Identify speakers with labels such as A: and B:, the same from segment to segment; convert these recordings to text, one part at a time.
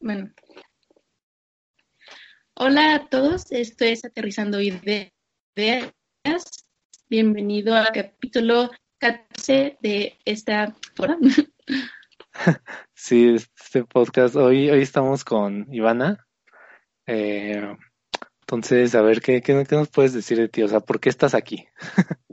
A: Bueno. Hola a todos, esto es Aterrizando Ideas. Bienvenido al capítulo 14 de esta hora.
B: Sí, este podcast, hoy, hoy estamos con Ivana. Eh, entonces, a ver, ¿qué, qué, qué nos puedes decir de ti? O sea, ¿por qué estás aquí?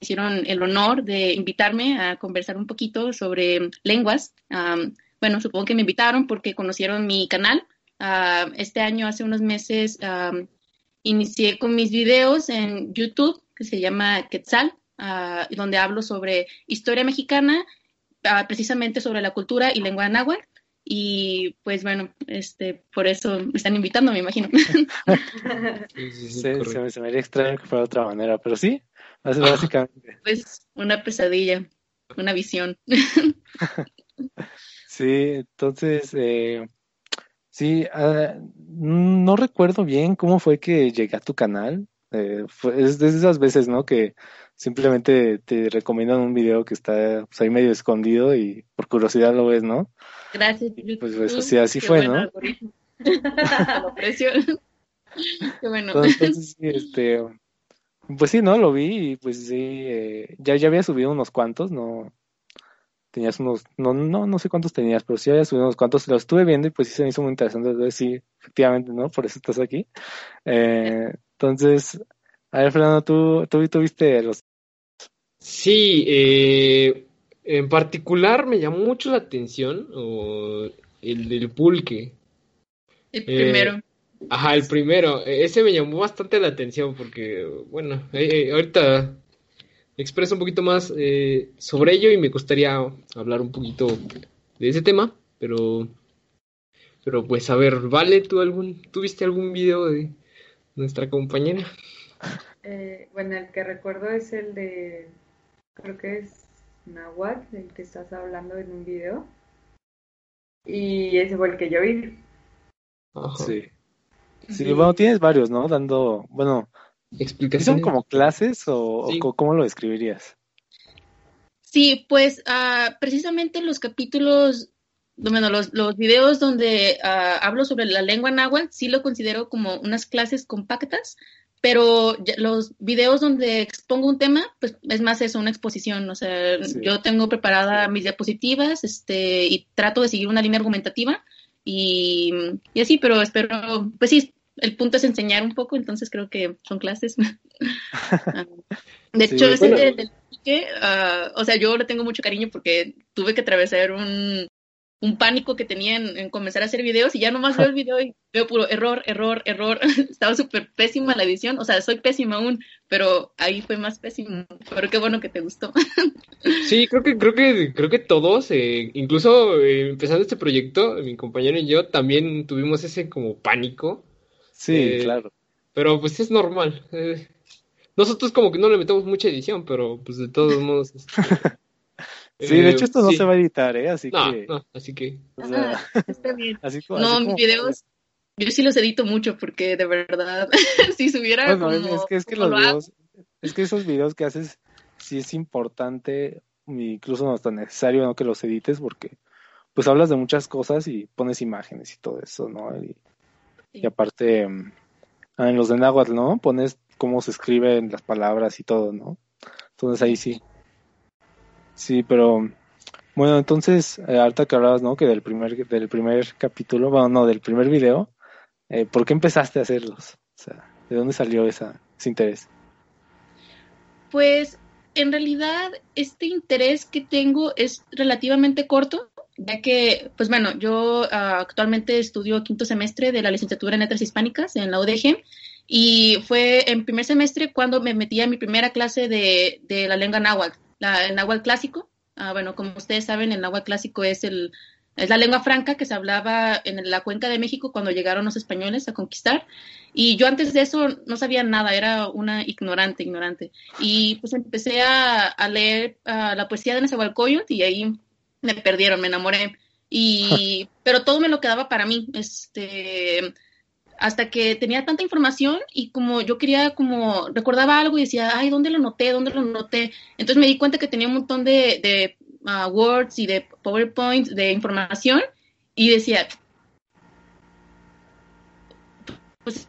A: hicieron el honor de invitarme a conversar un poquito sobre lenguas. Um, bueno, supongo que me invitaron porque conocieron mi canal. Uh, este año, hace unos meses, um, inicié con mis videos en YouTube, que se llama Quetzal, uh, donde hablo sobre historia mexicana, uh, precisamente sobre la cultura y lengua náhuatl. Y pues bueno, este, por eso me están invitando, me imagino.
B: sí, sí, sí, se, se, me, se me haría extraño que fuera de otra manera, pero sí, básicamente.
A: Pues una pesadilla, una visión.
B: sí, entonces, eh, sí, uh, no recuerdo bien cómo fue que llegué a tu canal. Eh, fue, es de esas veces, ¿no? Que simplemente te recomiendan un video que está pues, ahí medio escondido y por curiosidad lo ves, ¿no?
A: Gracias.
B: Pues, pues así, así fue, ¿no?
A: lo aprecio. Qué bueno.
B: Entonces, sí, este, pues sí, ¿no? Lo vi y pues sí, eh, ya, ya había subido unos cuantos, no tenías unos, no, no, no sé cuántos tenías, pero sí había subido unos cuantos, los estuve viendo y pues sí se me hizo muy interesante, entonces sí, efectivamente, ¿no? Por eso estás aquí. Eh, entonces, a ver, Fernando, ¿tú, tú, tú viste los...
C: Sí, eh, en particular me llamó mucho la atención el del pulque.
A: El primero.
C: Ajá, el primero. E, ese me llamó bastante la atención porque, bueno, eh, eh, ahorita expreso un poquito más eh, sobre ello y me gustaría hablar un poquito de ese tema, pero, pero pues a ver, Vale, ¿tú algún, tuviste algún video de nuestra compañera?
D: Eh, bueno, el que recuerdo es el de, creo que es Nahuatl, del que estás hablando en un video. Y ese fue el que yo vi.
B: Ajá. Sí. Sí, bueno, tienes varios, ¿no? Dando, bueno, ¿son como clases o, sí. o, cómo lo describirías?
A: Sí, pues uh, precisamente los capítulos, bueno, los, los videos donde uh, hablo sobre la lengua náhuatl, sí lo considero como unas clases compactas, pero los videos donde expongo un tema, pues es más eso, una exposición, o sea, sí. yo tengo preparada mis diapositivas, este, y trato de seguir una línea argumentativa, y, y así, pero espero, pues sí, el punto es enseñar un poco, entonces creo que son clases. de hecho, sí, ese del pique, uh, o sea, yo le tengo mucho cariño porque tuve que atravesar un, un pánico que tenía en, en, comenzar a hacer videos y ya nomás veo el video y veo puro error, error, error. Estaba súper pésima la edición, o sea, soy pésima aún, pero ahí fue más pésimo. Pero qué bueno que te gustó.
C: sí, creo que creo que creo que todos, eh, incluso eh, empezando este proyecto, mi compañero y yo también tuvimos ese como pánico
B: Sí, eh, claro.
C: Pero pues es normal. Eh, nosotros como que no le metemos mucha edición, pero pues de todos modos.
B: sí, de hecho esto no sí. se va a editar, ¿eh? Así
C: no,
B: que.
C: No, así que.
A: O sea, ah, está bien. Así, no, así mis videos. Yo sí los edito mucho porque de verdad, si subiera
B: bueno,
A: como,
B: es que es que los videos, es que esos videos que haces sí es importante, incluso no es tan necesario ¿no? que los edites porque pues hablas de muchas cosas y pones imágenes y todo eso, ¿no? Y, y aparte, ah, en los de Nahuatl, ¿no? Pones cómo se escriben las palabras y todo, ¿no? Entonces ahí sí. Sí, pero bueno, entonces, eh, ahorita que hablabas, ¿no? Que del primer, del primer capítulo, bueno, no, del primer video, eh, ¿por qué empezaste a hacerlos? O sea, ¿de dónde salió esa, ese interés?
A: Pues, en realidad, este interés que tengo es relativamente corto ya que, pues bueno, yo uh, actualmente estudio quinto semestre de la licenciatura en letras hispánicas en la UDG y fue en primer semestre cuando me metí a mi primera clase de, de la lengua náhuatl, la, el náhuatl clásico. Uh, bueno, como ustedes saben, el náhuatl clásico es, el, es la lengua franca que se hablaba en la cuenca de México cuando llegaron los españoles a conquistar. Y yo antes de eso no sabía nada, era una ignorante, ignorante. Y pues empecé a, a leer uh, la poesía de Nezahualcóyotl y ahí me perdieron, me enamoré. Y, pero todo me lo quedaba para mí, este, hasta que tenía tanta información y como yo quería, como recordaba algo y decía, ay, ¿dónde lo noté? ¿Dónde lo noté? Entonces me di cuenta que tenía un montón de, de ah, Words y de PowerPoint, de información, y decía, pues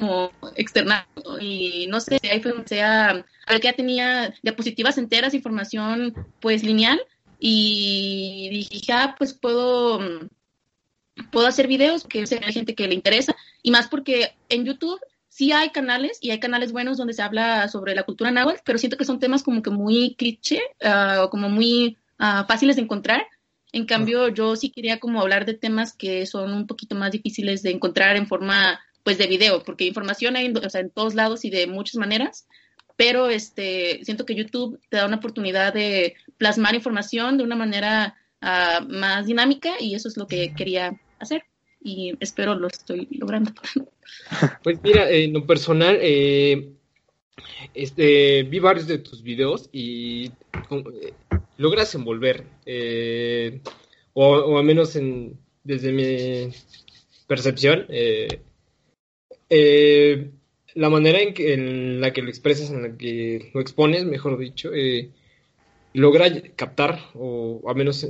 A: como externar y no sé, ahí fue sea, a ver que ya tenía diapositivas enteras, información pues lineal y dije, ah, pues puedo puedo hacer videos que hay gente que le interesa y más porque en YouTube sí hay canales y hay canales buenos donde se habla sobre la cultura náhuatl, pero siento que son temas como que muy cliché ah, o como muy ah, fáciles de encontrar. En cambio, yo sí quería como hablar de temas que son un poquito más difíciles de encontrar en forma pues de video, porque información hay o sea, en todos lados y de muchas maneras, pero este siento que YouTube te da una oportunidad de plasmar información de una manera ah, más dinámica y eso es lo que quería hacer y espero lo estoy logrando.
C: Pues mira, en lo personal, eh, este, vi varios de tus videos y eh, logras envolver, eh, o, al menos en, desde mi percepción, la manera en, que, en la que lo expresas, en la que lo expones, mejor dicho, logra captar, o al menos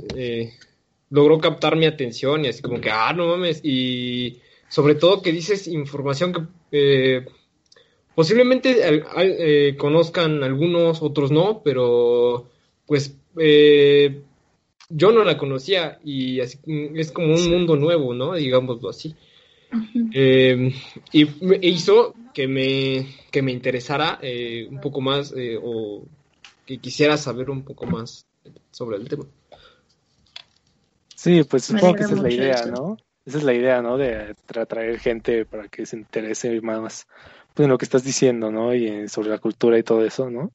C: logró captar mi atención y así como que, ah, no mames, y sobre todo que dices información que eh, posiblemente eh, conozcan algunos, otros no, pero pues eh, yo no la conocía y así es como un mundo nuevo, ¿no? Digámoslo así. Y me hizo que me, que me interesara un poco más o que quisiera saber un poco más sobre el tema.
B: Sí, pues supongo que esa es la idea, ¿no? Esa es la idea, ¿no? De atraer gente para que se interese más pues, en lo que estás diciendo, ¿no? Y sobre la cultura y todo eso, ¿no?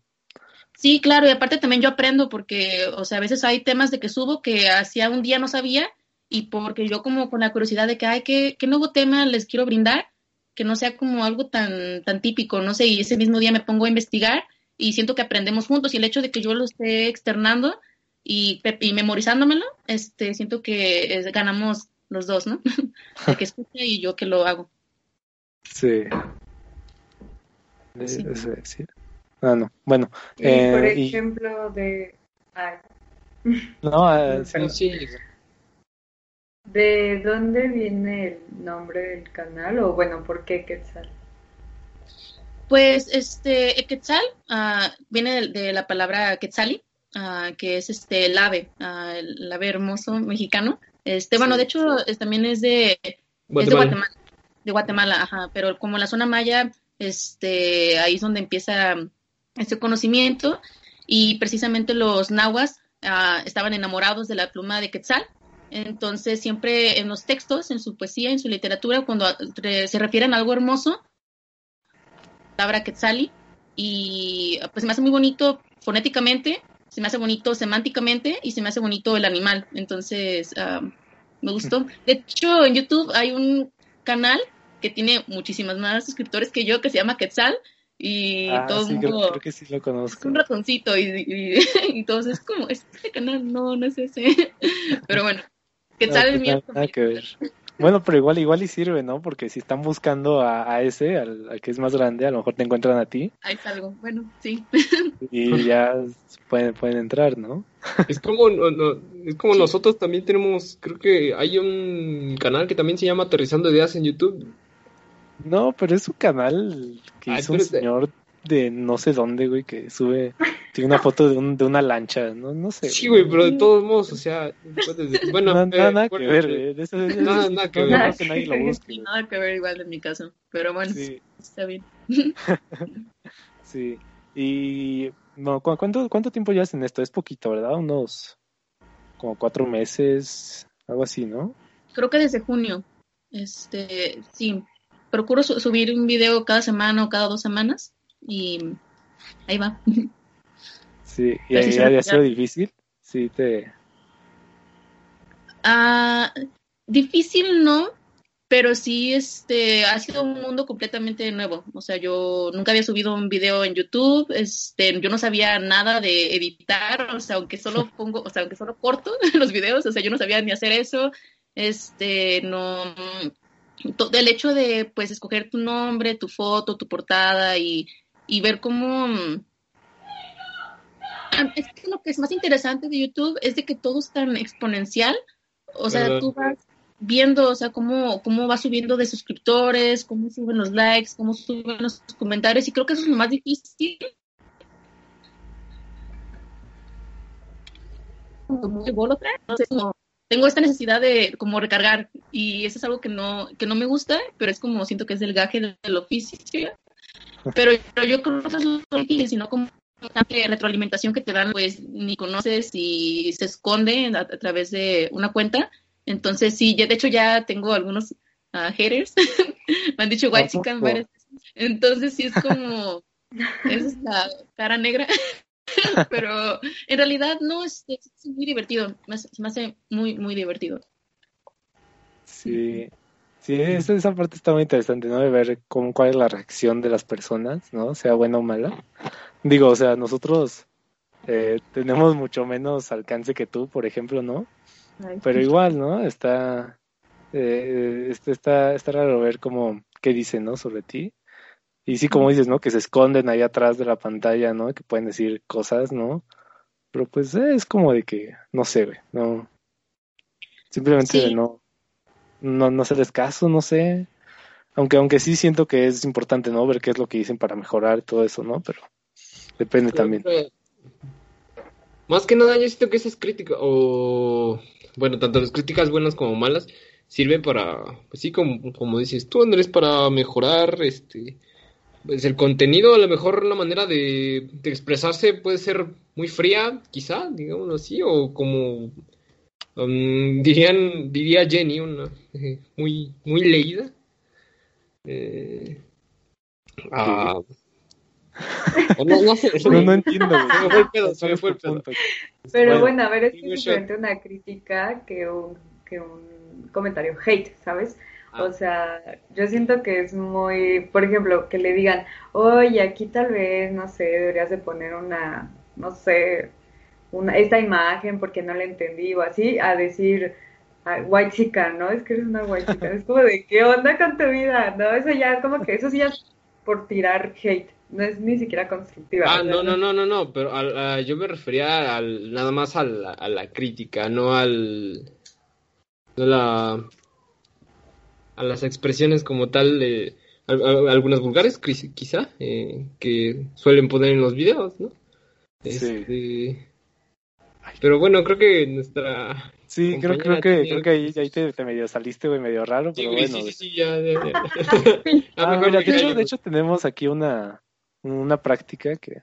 A: Sí, claro, y aparte también yo aprendo porque, o sea, a veces hay temas de que subo que hacía un día no sabía y porque yo como con la curiosidad de que, ay, ¿qué, qué nuevo tema les quiero brindar? Que no sea como algo tan, tan típico, no sé, y ese mismo día me pongo a investigar y siento que aprendemos juntos y el hecho de que yo lo esté externando y, y memorizándomelo, este, siento que ganamos los dos, ¿no? El que escucha y yo que lo hago.
B: Sí. sí. Ah, no. Bueno.
D: Eh, por ejemplo, de...
B: No, ah, sí.
D: ¿De dónde viene el nombre del canal? O bueno, ¿por qué Quetzal?
A: Pues este, Quetzal uh, viene de, de, la palabra Quetzali, Ah, que es este el ave, ah, el ave hermoso mexicano. Este, bueno, de hecho, también es de Guatemala. de Guatemala. ajá, pero como la zona maya, este, ahí es donde empieza este conocimiento y precisamente los nahuas ah, estaban enamorados de la pluma de Quetzal. Entonces, siempre en los textos, en su poesía, en su literatura, cuando se refieren a algo hermoso, palabra Quetzali, y pues me hace muy bonito fonéticamente se me hace bonito semánticamente y se me hace bonito el animal. Entonces, ah, me gustó. De hecho, en YouTube hay un canal que tiene muchísimas más suscriptores que yo que se llama Quetzal y
B: ah,
A: todo
B: sí,
A: mundo
B: creo, que sí lo conozco.
A: es un ratoncito y, y, y, todos es como este canal no no es ese pero bueno Quetzal es mío
B: nada que ver. Bueno, pero igual, igual y sirve, ¿no? Porque si están buscando a, a ese, al, que es más grande, a lo mejor te encuentran a ti.
A: Ahí salgo, bueno, sí.
B: Y ya pueden, pueden entrar, ¿no?
C: Es como, no, es como nosotros también tenemos, creo que hay un canal que también se llama Aterrizando Ideas en YouTube.
B: No, pero es un canal que ah, hizo un señor de no sé dónde, güey, que sube, tiene una foto de, un, de una lancha, no, no sé.
C: Sí, güey, pero de todos modos, o sea, bueno,
B: nada, nada que ver, güey. Eso,
C: nada, nada que ver.
A: que nadie lo busque, nada que ver igual en mi caso, pero bueno, sí. está bien.
B: sí, y no, ¿cuánto, ¿cuánto tiempo llevas en esto? Es poquito, ¿verdad? Unos como cuatro meses, algo así, ¿no?
A: Creo que desde junio, este, sí, procuro subir un video cada semana o cada dos semanas y ahí va.
B: Sí, ¿y ahí ha sido difícil? Sí, te...
A: Ah, difícil no, pero sí este ha sido un mundo completamente nuevo. O sea, yo nunca había subido un video en YouTube, este, yo no sabía nada de editar, o sea, aunque solo pongo, o sea, aunque solo corto los videos, o sea, yo no sabía ni hacer eso. Este, no del hecho de pues escoger tu nombre, tu foto, tu portada y y ver cómo es que lo que es más interesante de YouTube es de que todo es tan exponencial. O sea, tú vas viendo, o sea, cómo, cómo va subiendo de suscriptores, cómo suben los likes, cómo suben los comentarios, y creo que eso es lo más difícil. Entonces, como tengo esta necesidad de como recargar, y eso es algo que no, que no me gusta, pero es como siento que es el gaje del, del oficio. Pero, pero yo creo que eso es lo difícil, sino como tanta retroalimentación que te dan, pues ni conoces y se esconde a, a través de una cuenta. Entonces, sí, ya, de hecho ya tengo algunos ah, haters. Me han dicho white chican varias veces. Entonces, sí es como, es la cara negra. Pero en realidad no, es, es muy divertido. Me me hace muy, muy divertido.
B: Sí, sí, esa, esa parte está muy interesante, ¿no? De ver cómo, cuál es la reacción de las personas, ¿no? Sea buena o mala. Digo, o sea, nosotros eh, tenemos mucho menos alcance que tú, por ejemplo, ¿no? Pero igual, ¿no? Está, eh, este, está, está raro ver cómo, qué dicen, ¿no? Sobre ti. Y sí, como dices, ¿no? Que se esconden ahí atrás de la pantalla, ¿no? Que pueden decir cosas, ¿no? Pero pues eh, es como de que, no sé, güey, no. Simplemente
A: Sí.
B: no, no, no hacerles caso, no sé. Aunque, aunque sí siento que es importante, ¿no? Ver qué es lo que dicen para mejorar todo eso, ¿no? Pero depende también.
C: Pero, Más que nada, yo siento que esas críticas, o bueno, tanto las críticas buenas como malas, sirven para, pues sí, como, como dices tú, Andrés, para mejorar este, pues el contenido, a lo mejor la manera de, de expresarse puede ser muy fría, quizá, digámoslo así, o como um, dirían, diría Jenny, una eh, muy, muy leída. Eh, ah, no, no sé,
B: No, no entiendo.
C: Se me fue el pedo, se
B: ¿Cuál
C: me fue el pedo.
D: Pero
B: Bueno,
D: bueno, a ver, es diferente una crítica que un, que un comentario hate, ¿sabes?
C: Ah.
D: O sea, yo siento que es muy, por ejemplo, que le digan, oye, aquí tal vez, no sé, deberías de poner una, no sé, una, esta imagen porque no la entendí o así, a decir, ah, white chica, ¿no? Es que eres una white chica. Es como de, ¿qué onda con tu vida? No, eso ya es como que, eso sí ya es por tirar hate, no es ni siquiera constructiva.
C: Ah, no, no, no, no, no, pero al- a- yo me refería al, nada más a la, a la crítica, no al, no a la, a las expresiones como tal a- algunas vulgares, quizá, eh, que suelen poner en los videos, ¿no?
B: Sí.
C: Este, pero bueno, creo que nuestra,
B: Sí, creo, creo que,
C: tenía
B: creo que ahí, ahí te, te medio saliste, güey, medio raro,
C: sí,
B: pero
C: güey,
B: bueno.
C: sí, sí, sí, ya, ya, ya. Ya
B: Ah, mira, de hecho tenemos aquí una, una práctica que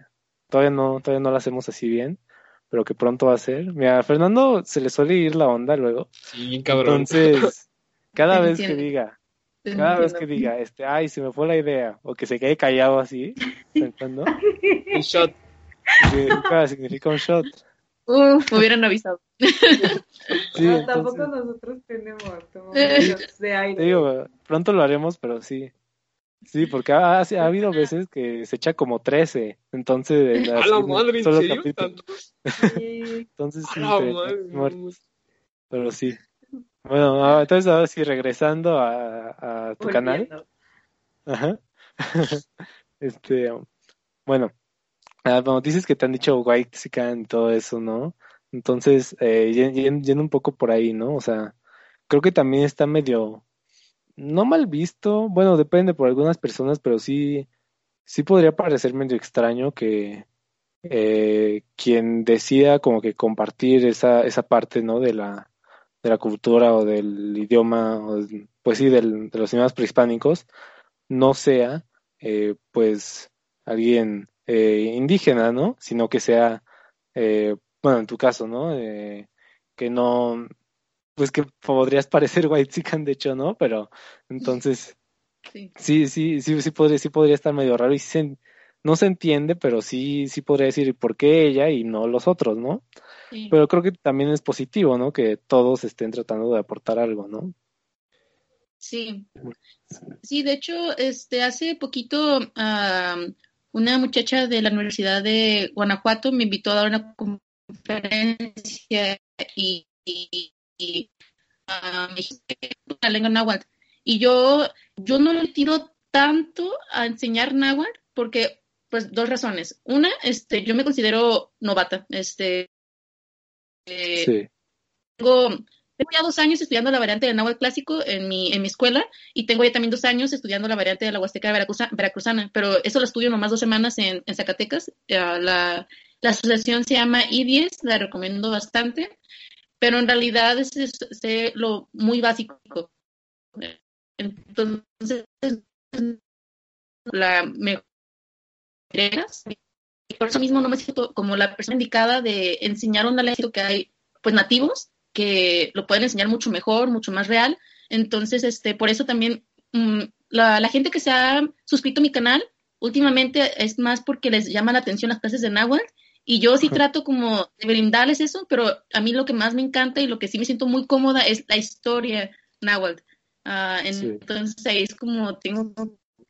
B: todavía no, todavía no la hacemos así bien, pero que pronto va a ser. Mira, a Fernando se le suele ir la onda luego.
C: Sí, bien cabrón.
B: Entonces, cada vez que diga, cada vez que diga, este, ay, se me fue la idea, o que se quede callado así, pensando,
C: Un shot.
B: significa, significa un shot.
A: Uf, me hubieran avisado.
B: Sí,
D: No,
B: entonces,
D: tampoco nosotros tenemos, tomamos
A: Eh.
D: shots de aire.
B: te digo, pronto lo haremos, pero sí. Sí, porque ha, ha- ha habido veces que se echa como 13, entonces,
C: A la madre, ¿en
B: solo
C: serio?
B: Entonces
C: A
B: sí,
C: la madre,
B: Pero sí. Bueno, ah, entonces ahora sí, regresando a, a tu canal. Ajá. Este, bueno, ah, bueno, dices que te han dicho white y todo eso, ¿no? Entonces, eh, yen- yen- yendo un poco por ahí, ¿no? O sea, creo que también está medio, no mal visto, bueno, depende por algunas personas, pero sí, sí podría parecer medio extraño que eh, quien decida como que compartir esa, esa parte, ¿no? De la, de la cultura o del idioma, o, pues sí, del, de los idiomas prehispánicos, no sea, eh, pues, alguien eh, indígena, ¿no? Sino que sea, eh, bueno, en tu caso, ¿no? Eh, que no, pues que podrías parecer white de hecho, ¿no? Pero entonces,
A: Sí.
B: sí, sí, sí, sí podría, sí podría estar medio raro y sí se- no se entiende, pero sí, sí podría decir por qué ella y no los otros, ¿no?
A: Sí.
B: Pero creo que también es positivo, ¿no? Que todos estén tratando de aportar algo, ¿no?
A: Sí. Sí, de hecho, este, hace poquito am, una muchacha de la Universidad de Guanajuato me invitó a dar una conferencia y, y, y, ah, me que la lengua náhuatl. Y yo, yo no le tiro tanto a enseñar náhuatl porque pues dos razones. Una, este, yo me considero novata. Este, eh,
B: Sí.
A: tengo, tengo ya dos años estudiando la variante del náhuatl clásico en mi, en mi escuela y tengo ya también dos años estudiando la variante de la Huasteca Veracruza- veracruzana, pero eso lo estudio nomás dos semanas en, en Zacatecas. Eh, la, la asociación se llama I10, la recomiendo bastante, pero en realidad es, sé lo muy básico. Entonces, la mejor por eso mismo no me siento como la persona indicada de enseñar una lengua que hay pues nativos que lo pueden enseñar mucho mejor, mucho más real. Entonces, este, por eso también mm, la, la gente que se ha suscrito a mi canal últimamente es más porque les llama la atención las clases de náhuatl y yo sí trato como de brindarles eso, pero a mí lo que más me encanta y lo que sí me siento muy cómoda es la historia náhuatl.
B: Sí.
A: entonces ahí es como tengo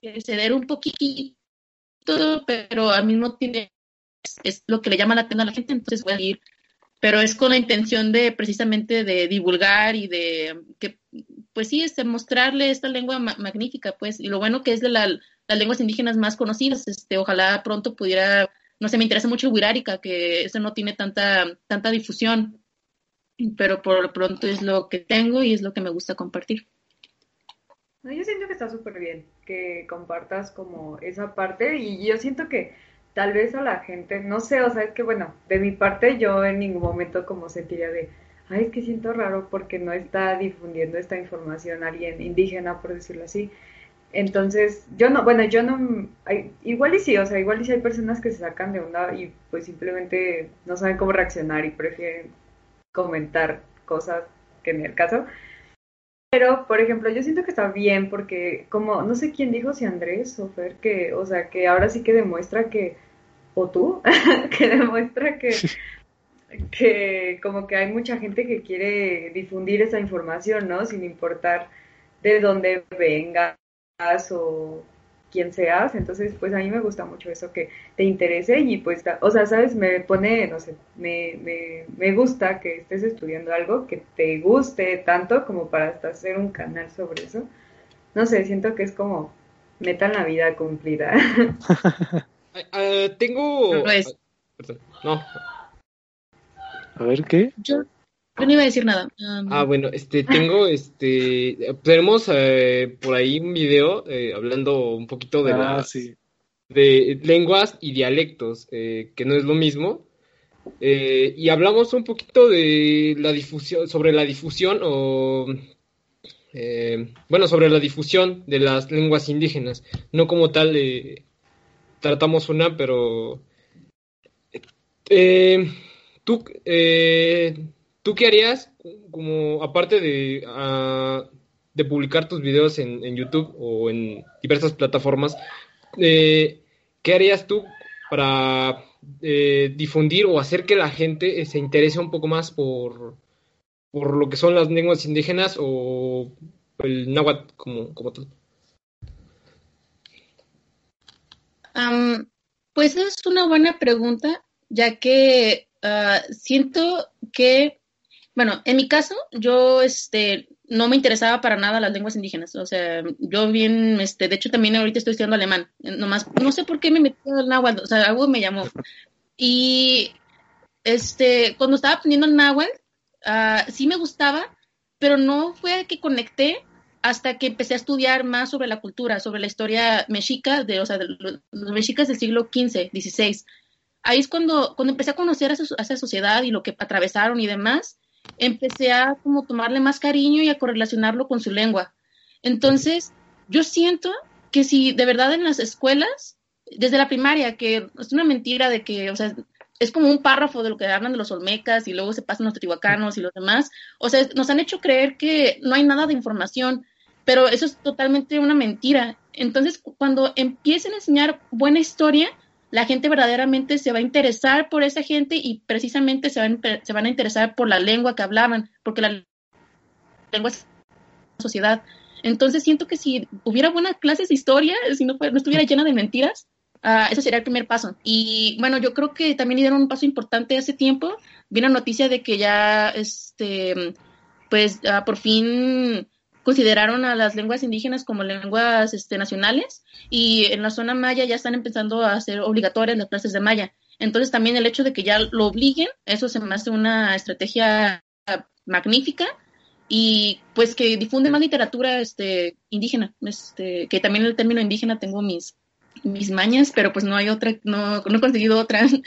A: que ceder un poquito, pero al mismo tiempo es, es lo que le llama la atención a la gente, entonces voy a ir pero es con la intención de precisamente de divulgar y de que pues sí este mostrarle esta lengua ma- magnífica pues y lo bueno que es de la- las lenguas indígenas más conocidas este ojalá pronto pudiera no sé me interesa mucho el que eso no tiene tanta tanta difusión pero por lo pronto es lo que tengo y es lo que me gusta compartir
D: No, yo siento que está súper bien que compartas como esa parte y yo siento que tal vez a la gente, no sé, o sea, es que bueno, de mi parte yo en ningún momento como sentiría de, ay, es que siento raro porque no está difundiendo esta información alguien indígena, por decirlo así. Entonces, yo no, bueno, yo no, hay- igual y sí, o sea, igual y sí hay personas que se sacan de onda y pues simplemente no saben cómo reaccionar y prefieren comentar cosas que ni el caso. Pero, por ejemplo, yo siento que está bien porque, como, no sé quién dijo, si Andrés o Fer, que, o sea, que ahora sí que demuestra que, o tú, que demuestra que, que como que hay mucha gente que quiere difundir esa información, ¿no? Sin importar de dónde vengas o quién seas. Entonces, pues a mí me gusta mucho eso, que te interese y pues, o sea, ¿sabes? Me pone, no sé, me, me, me gusta que estés estudiando algo que te guste tanto como para hasta hacer un canal sobre eso. No sé, siento que es como meta en la vida cumplida.
C: Ah, ah, tengo.
A: Es.
C: No.
B: A ver qué.
A: yo, yo no iba a decir nada Um,
C: Ah, bueno, este, tengo, este, tenemos eh, por ahí un video eh, hablando un poquito de
B: Ah,
C: las
B: sí.
C: de lenguas y dialectos, eh, que no es lo mismo. Eh, y hablamos un poquito de la difusión, sobre la difusión o, eh, bueno, sobre la difusión de las lenguas indígenas. No como tal eh, tratamos una, pero eh, tú, eh, ¿tú qué harías como aparte de, ah, de publicar tus videos en, en YouTube o en diversas plataformas? eh, ¿qué harías tú para eh, difundir o hacer que la gente se interese un poco más por, por lo que son las lenguas indígenas o el náhuatl como, como tal?
A: Pues es una buena pregunta, ya que ah, siento que, bueno, en mi caso, yo este, no me interesaba para nada las lenguas indígenas. O sea, yo bien, este, de hecho también ahorita estoy estudiando alemán. Nomás, no sé por qué me metí al náhuatl, o sea, algo me llamó. Y este, cuando estaba aprendiendo el náhuatl, ah, sí me gustaba, pero no fue que conecté hasta que empecé a estudiar más sobre la cultura, sobre la historia mexica, de, o sea, de los, mexicas del siglo XV, XVI. Ahí es cuando, cuando empecé a conocer a, esa- a esa sociedad y lo que atravesaron y demás, empecé a como tomarle más cariño y a correlacionarlo con su lengua. Entonces, yo siento que si de verdad en las escuelas, desde la primaria, que es una mentira de que, o sea, es como un párrafo de lo que hablan de los olmecas y luego se pasan los teotihuacanos y los demás. O sea, nos han hecho creer que no hay nada de información, pero eso es totalmente una mentira. Entonces, cu- cuando empiecen a enseñar buena historia, la gente verdaderamente se va a interesar por esa gente y precisamente se van, se van a interesar por la lengua que hablaban, porque la lengua es la sociedad. Entonces siento que si hubiera buenas clases de historia, si no, no estuviera llena de mentiras, ah, eso sería el primer paso. Y bueno, yo creo que también dieron un paso importante hace tiempo. Vi la noticia de que ya, este, pues ah, por fin consideraron a las lenguas indígenas como lenguas este, nacionales y en la zona maya ya están empezando a hacer obligatorias las clases de maya. Entonces también el hecho de que ya lo obliguen, eso se me hace una estrategia magnífica y pues que difunde más literatura este, indígena, este, que también el término indígena tengo mis, mis mañas, pero pues no hay otra, no, no he conseguido otra.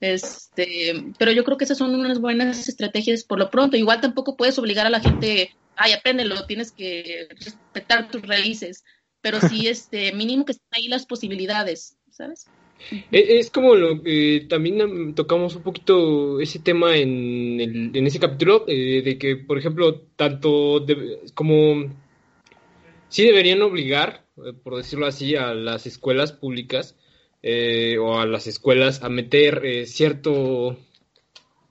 A: Este, pero yo creo que esas son unas buenas estrategias por lo pronto. Igual tampoco puedes obligar a la gente, ay, apréndelo, tienes que respetar tus raíces, pero sí, este, mínimo que estén ahí las posibilidades, ¿sabes?
C: E, es como lo que también tocamos un poquito ese tema en, el, en ese capítulo, eh, de que, por ejemplo, tanto como sí deberían obligar, eh, por decirlo así, a las escuelas públicas eh, o a las escuelas a meter cierto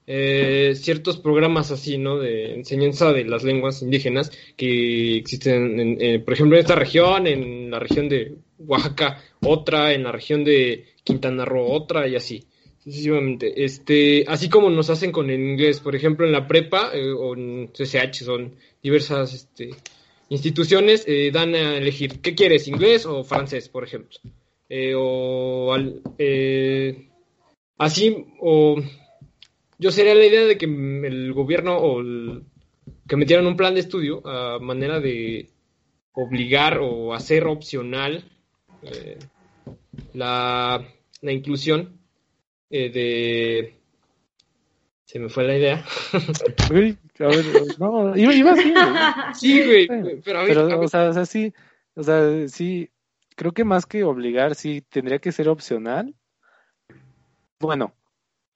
C: ciertos programas así, ¿no? De enseñanza de las lenguas indígenas que existen, por ejemplo, en esta región, en la región de Oaxaca, otra, en la región de Quintana Roo otra y así sucesivamente. Este, así como nos hacen con el inglés, por ejemplo, en la prepa eh, o en CCH son diversas este, instituciones eh, dan a elegir qué quieres, inglés o francés, por ejemplo. Eh, o así o yo sería la idea de que el gobierno o que metieran un plan de estudio a manera de obligar o hacer opcional la la inclusión eh, de... Se me fue la idea.
B: Uy, a ver, no, iba, iba así.
C: Sí, güey, pero, a ver,
B: pero O, sea, o sea, sí, o sea, sí, creo que más que obligar, sí, tendría que ser opcional. Bueno,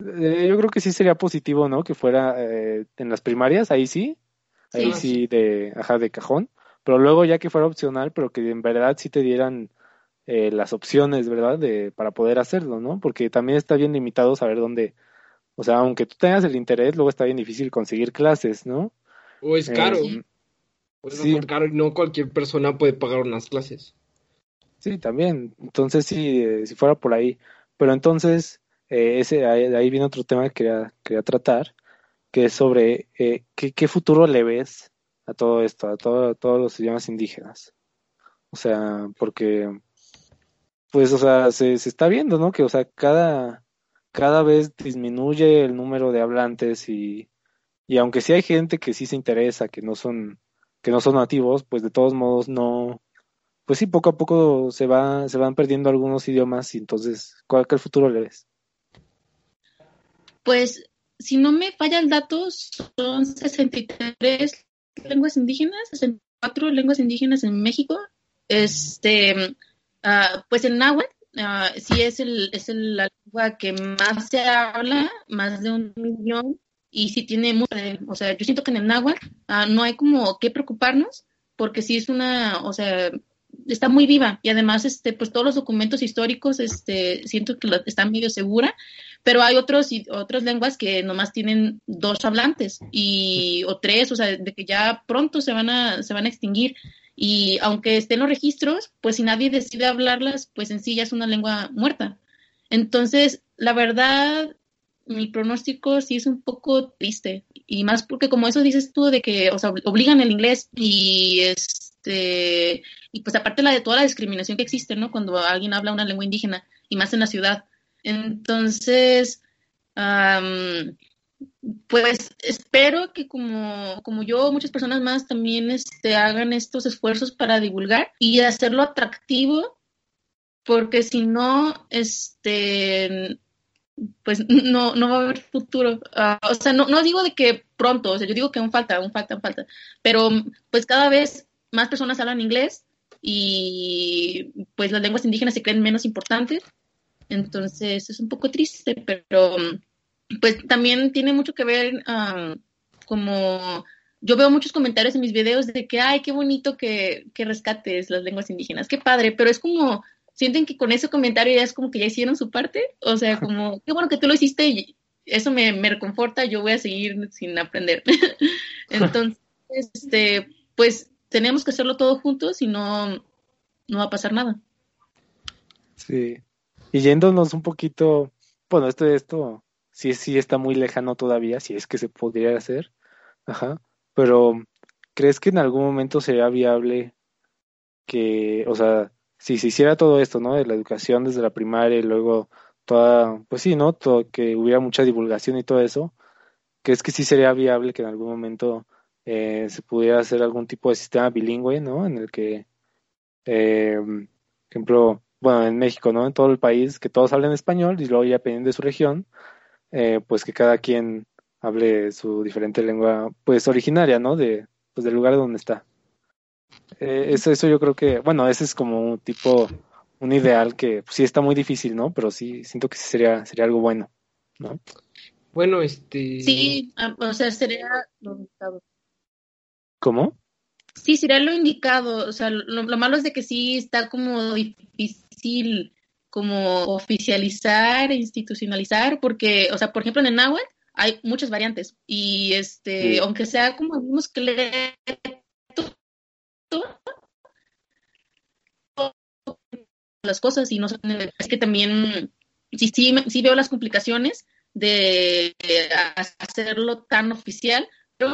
B: eh, yo creo que sí sería positivo, ¿no? Que fuera eh, en las primarias, ahí sí, ahí sí, de, ajá, de cajón, pero luego ya que fuera opcional, pero que en verdad sí te dieran eh, las opciones, ¿verdad? De, para poder hacerlo, ¿no? Porque también está bien limitado saber dónde, o sea, aunque tú tengas el interés, luego está bien difícil conseguir clases, ¿no?
C: O es caro. Eh, o es caro y no cualquier persona puede pagar unas clases.
B: Sí, también. Entonces, sí, eh, si fuera por ahí. Pero entonces, ese ahí, viene otro tema que quería, quería tratar, que es sobre ¿qué, qué, futuro le ves a todo esto, a, todo, a todos los idiomas indígenas. O sea, porque pues, o sea, se, se está viendo, ¿no? Que, o sea, cada, cada vez disminuye el número de hablantes y, y aunque sí hay gente que sí se interesa, que no son, que no son nativos, pues de todos modos no, pues sí, poco a poco se va, se van perdiendo algunos idiomas y entonces, ¿cuál futuro le ves?
A: Pues, si no me falla el dato, son 63 lenguas indígenas, 64 lenguas indígenas en México. Este, Ah, pues el náhuatl uh, sí es, el, es el, la lengua que más se habla, más de un millón, y sí tiene mucho, o sea, yo siento que en el náhuatl uh, no hay como que preocuparnos, porque sí es una, o sea, está muy viva y además este pues todos los documentos históricos este siento que están medio segura pero hay otros otras lenguas que nomás tienen dos hablantes y o tres o sea de que ya pronto se van a se van a extinguir y aunque estén los registros, pues si nadie decide hablarlas, pues en sí ya es una lengua muerta. Entonces, la verdad, mi pronóstico sí es un poco triste. Y más porque como eso dices tú, de que, o sea, obligan el inglés y este, y pues aparte la de toda la discriminación que existe, ¿no? Cuando alguien habla una lengua indígena y más en la ciudad. Entonces, pues espero que como, como yo, muchas personas más también este, hagan estos esfuerzos para divulgar y hacerlo atractivo, porque si no, este, pues no, no va a haber futuro. Ah, o sea, no, no digo de que pronto, o sea, yo digo que aún falta, aún falta, aún falta, pero pues cada vez más personas hablan inglés y pues las lenguas indígenas se creen menos importantes. Entonces es un poco triste, pero pues también tiene mucho que ver como yo veo muchos comentarios en mis videos de que, ay, qué bonito que, que rescates las lenguas indígenas, qué padre, pero es como, sienten que con ese comentario ya es como que ya hicieron su parte, o sea, como, qué bueno que tú lo hiciste y eso me, me reconforta, yo voy a seguir sin aprender. Entonces, este, pues tenemos que hacerlo todo juntos y no, no va a pasar nada.
B: Sí. Y yéndonos un poquito, bueno, esto, esto sí, sí está muy lejano todavía, si es que se podría hacer, ajá, pero ¿crees que en algún momento sería viable que, o sea, si se hiciera todo esto, ¿no? De la educación desde la primaria y luego toda, pues sí, ¿no? Todo, que hubiera mucha divulgación y todo eso, ¿crees que sí sería viable que en algún momento eh, se pudiera hacer algún tipo de sistema bilingüe, ¿no? En el que, eh, por ejemplo, bueno, en México, ¿no? En todo el país, que todos hablen español y luego ya dependiendo de su región, eh, pues que cada quien hable su diferente lengua, pues originaria, ¿no? De, pues del lugar donde está. Eh, eso, eso yo creo que, bueno, ese es como un tipo, un ideal que pues, sí está muy difícil, ¿no? Pero sí siento que sí sería, sería algo bueno, ¿no?
C: Bueno, este.
A: Sí, ah, o sea, sería.
B: ¿Cómo?
A: Sí, sería lo indicado. O sea, lo, lo malo es de que sí está como difícil como oficializar, institucionalizar, porque, o sea, por ejemplo, en el náhuatl hay muchas variantes y este,
B: Sí.
A: aunque sea como el mismo esqueleto, las cosas y no son, es que también sí, sí, sí veo las complicaciones de hacerlo tan oficial,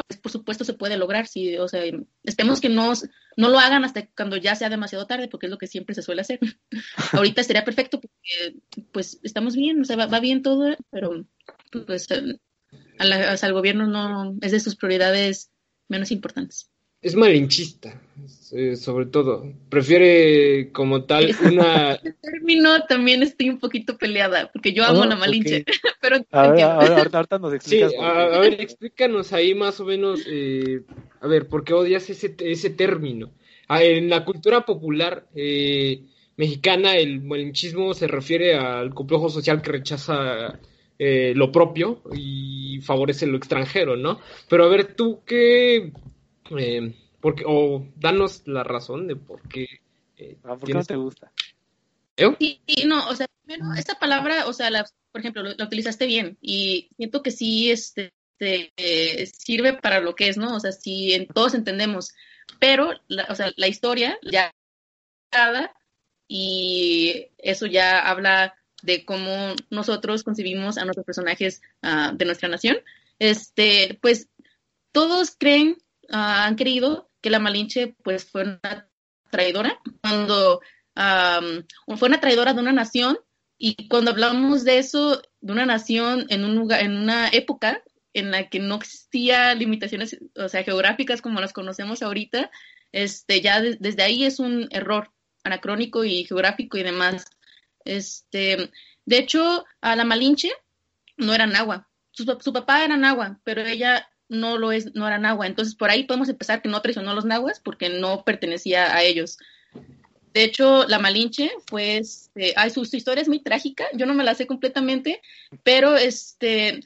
A: pues, por supuesto se puede lograr, sí, o sea, esperemos que no, no lo hagan hasta cuando ya sea demasiado tarde, porque es lo que siempre se suele hacer. Ahorita sería perfecto porque pues estamos bien, o sea, va, va bien todo, pero pues eh, al gobierno no es de sus prioridades menos importantes.
C: Es malinchista, eh, sobre todo. Prefiere como tal una.
A: El término también estoy un poquito peleada, porque yo amo
B: Ah,
A: la Malinche, pero
B: A ver, ahorita, ahorita nos
C: Sí,
B: explicas. qué.
C: a, a ver, explícanos ahí más o menos, eh, a ver, ¿por qué odias ese, ese término? Ah, en la cultura popular eh, mexicana, el malinchismo se refiere al complejo social que rechaza eh, lo propio y favorece lo extranjero, ¿no? Pero a ver, tú qué, eh, porque, o danos la razón de por qué. eh,
B: Ah, ¿Por qué no te gusta?
C: ¿Eh?
A: Sí, sí, no, o sea, primero, esta palabra, o sea, la, por ejemplo, lo, la utilizaste bien y siento que sí este, este, sirve para lo que es, ¿no? O sea, sí, en, todos entendemos, pero, la, o sea, la historia ya y eso ya habla de cómo nosotros concebimos a nuestros personajes ah, de nuestra nación. Este, pues todos creen, ah, han creído que la Malinche pues fue una traidora cuando am, fue una traidora de una nación y cuando hablamos de eso, de una nación en un lugar, en una época en la que no existía limitaciones, o sea, geográficas como las conocemos ahorita, este, ya de- desde ahí es un error anacrónico y geográfico y demás. Este, de hecho, a la Malinche no era Nahua. Su, su papá era Nahua, pero ella no lo es, no era Nahua. Entonces, por ahí podemos empezar que no traicionó a los Nahuas porque no pertenecía a ellos. De hecho, la Malinche fue, este, ay, su, historia es muy trágica, yo no me la sé completamente, pero este,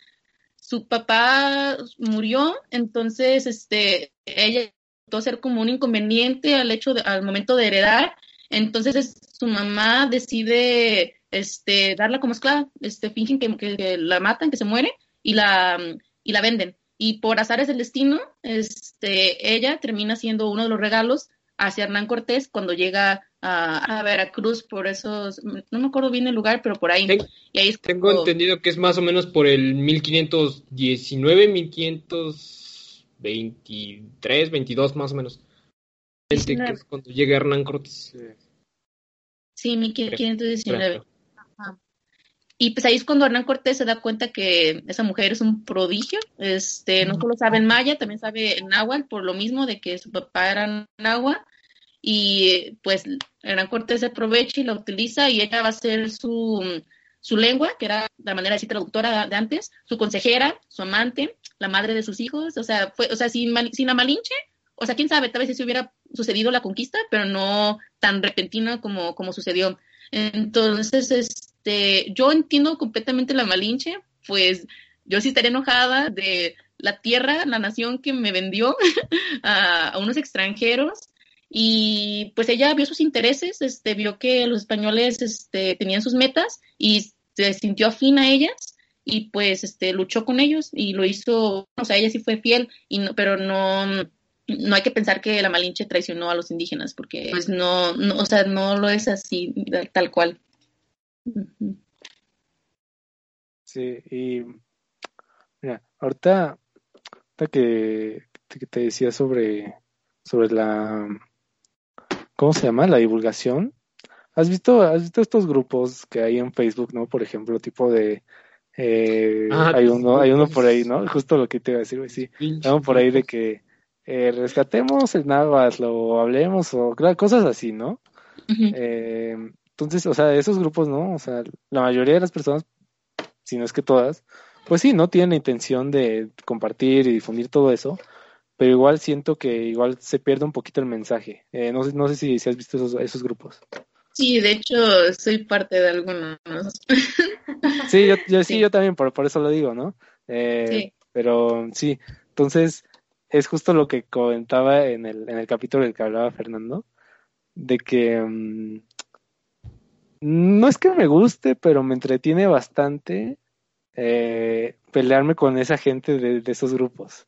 A: su papá murió, entonces, este, ella intentó ser como un inconveniente al hecho de, al momento de heredar, entonces es- su mamá decide, este, darla como esclava, este, fingen que, que- que la matan, que se muere, y la, y la venden. Y por azares del destino, este, ella termina siendo uno de los regalos hacia Hernán Cortés cuando llega a, a Veracruz, por esos, no me acuerdo bien el lugar, pero por ahí.
C: Ten-
A: y ahí es
C: Tengo entendido que es más o menos por el 1519, 1523, 22 más o menos. Que es cuando llega Hernán Cortés.
A: Sí, 1519.
C: Creo.
A: Y pues ahí es cuando Hernán Cortés se da cuenta que esa mujer es un prodigio. Este, no solo sabe en maya, también sabe en náhuatl, por lo mismo de que su papá era náhuatl. Y pues Hernán Cortés se aprovecha y la utiliza y ella va a ser su, su lengua, que era la manera decir traductora de antes, su consejera, su amante, la madre de sus hijos. O sea, fue, o sea, sin, sin la Malinche, o sea, quién sabe, tal vez si hubiera sucedido la conquista, pero no tan repentina como, como sucedió. Entonces, este, yo entiendo completamente la Malinche, pues yo sí estaría enojada de la tierra, la nación que me vendió a, a unos extranjeros y pues ella vio sus intereses, este, vio que los españoles este, tenían sus metas y se sintió afín a ellas y pues este, luchó con ellos y lo hizo, o sea, ella sí fue fiel, y no, pero no, no hay que pensar que la Malinche traicionó a los indígenas porque pues no, no o sea, no lo es así tal cual.
B: Sí, y mira, ahorita, ahorita que, que te decía sobre sobre la, ¿cómo se llama? La divulgación. ¿Has visto, has visto estos grupos que hay en Facebook, ¿no? Por ejemplo, tipo de, eh,
C: Ah,
B: hay uno, hay uno por ahí, ¿no? Justo lo que te iba a decir, güey, sí. Uno por ahí de que eh, rescatemos el náhuatl o hablemos o claro, cosas así, ¿no?
A: Ujú.
B: Eh, entonces, o sea, esos grupos, ¿no? O sea, la mayoría de las personas, si no es que todas, pues sí, no tienen la intención de compartir y difundir todo eso, pero igual siento que igual se pierde un poquito el mensaje. Eh, no sé, no sé si, si has visto esos, esos grupos.
A: Sí, de hecho, soy parte de algunos.
B: Sí, yo, yo sí,
A: Sí.
B: yo también, por, por eso lo digo, ¿no? Eh,
A: Sí.
B: Pero sí, entonces es justo lo que comentaba en el, en el capítulo del que hablaba Fernando, de que mm, no es que me guste, pero me entretiene bastante eh, pelearme con esa gente de, de esos grupos.